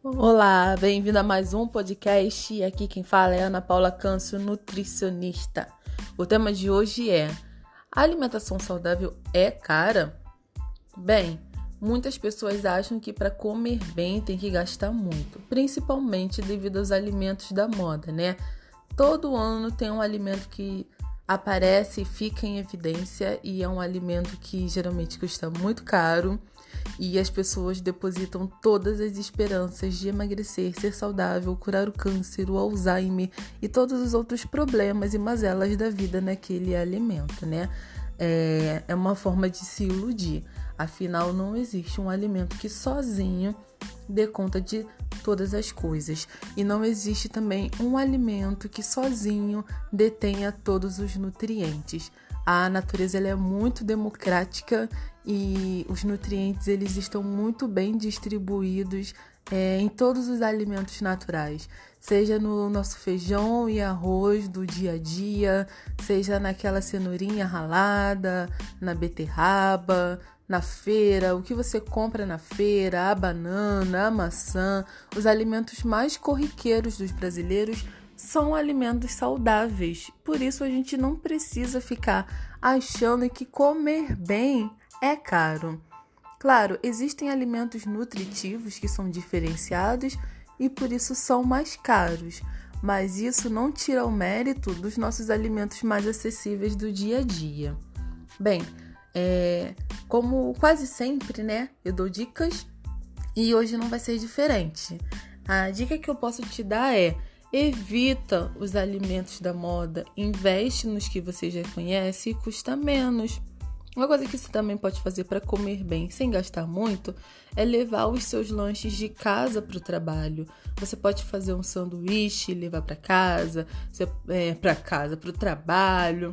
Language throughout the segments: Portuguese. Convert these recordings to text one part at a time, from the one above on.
Olá, bem-vindo a mais um podcast. Aqui quem fala é Ana Paula Câncio, nutricionista. O tema de hoje é: a alimentação saudável é cara? Bem, muitas pessoas acham que para comer bem tem que gastar muito, principalmente devido aos alimentos da moda, né? Todo ano tem um alimento que aparece e fica em evidência e é um alimento que geralmente custa muito caro e as pessoas depositam todas as esperanças de emagrecer, ser saudável, curar o câncer, o Alzheimer e todos os outros problemas e mazelas da vida naquele alimento, né? É, é uma forma de se iludir. Afinal, não existe um alimento que sozinho dê conta de todas as coisas. E não existe também um alimento que sozinho detenha todos os nutrientes. A natureza é muito democrática e os nutrientes eles estão muito bem distribuídos é, em todos os alimentos naturais, seja no nosso feijão e arroz do dia a dia, seja naquela cenourinha ralada, na beterraba, na feira, o que você compra na feira, a banana, a maçã, os alimentos mais corriqueiros dos brasileiros são alimentos saudáveis. Por isso a gente não precisa ficar achando que comer bem é caro. Claro, existem alimentos nutritivos que são diferenciados e por isso são mais caros, mas isso não tira o mérito dos nossos alimentos mais acessíveis do dia a dia. Bem, é, como quase sempre, né? Eu dou dicas e hoje não vai ser diferente. A dica que eu posso te dar é: evita os alimentos da moda, investe nos que você já conhece e custa menos. Uma coisa que você também pode fazer para comer bem sem gastar muito é levar os seus lanches de casa para o trabalho. Você pode fazer um sanduíche e levar para casa, é, para casa, para o trabalho.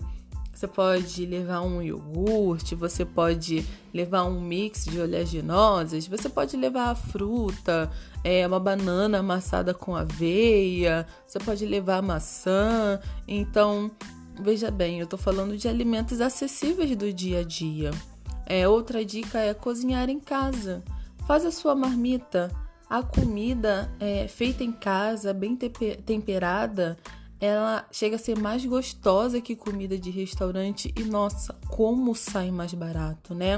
Você pode levar um iogurte, você pode levar um mix de oleaginosas, você pode levar a fruta, é, uma banana amassada com aveia, você pode levar maçã. Então, veja bem, eu estou falando de alimentos acessíveis do dia a dia. É, outra dica é cozinhar em casa. Faz a sua marmita. A comida é, feita em casa, bem temperada, ela chega a ser mais gostosa que comida de restaurante e nossa, como sai mais barato, né?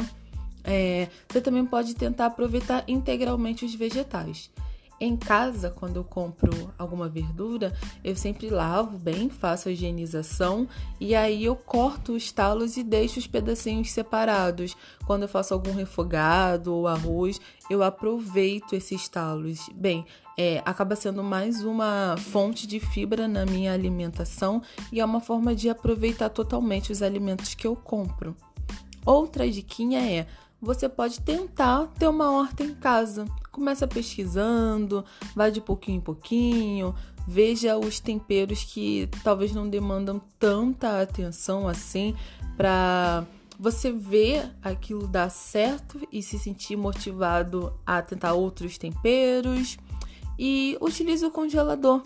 É, você também pode tentar aproveitar integralmente os vegetais. Em casa, quando eu compro alguma verdura, eu sempre lavo bem, faço a higienização e aí eu corto os talos e deixo os pedacinhos separados. Quando eu faço algum refogado ou arroz, eu aproveito esses talos. Bem, é, acaba sendo mais uma fonte de fibra na minha alimentação e é uma forma de aproveitar totalmente os alimentos que eu compro. Outra diquinha é você pode tentar ter uma horta em casa. Começa pesquisando, vai de pouquinho em pouquinho, veja os temperos que talvez não demandam tanta atenção assim para você ver aquilo dar certo e se sentir motivado a tentar outros temperos e utilize o congelador.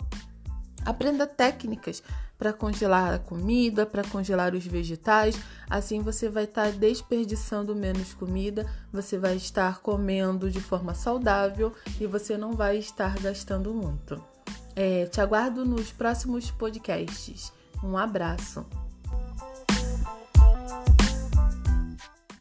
Aprenda técnicas para congelar a comida, para congelar os vegetais. Assim você vai estar tá desperdiçando menos comida, você vai estar comendo de forma saudável e você não vai estar gastando muito. É, te aguardo nos próximos podcasts. Um abraço!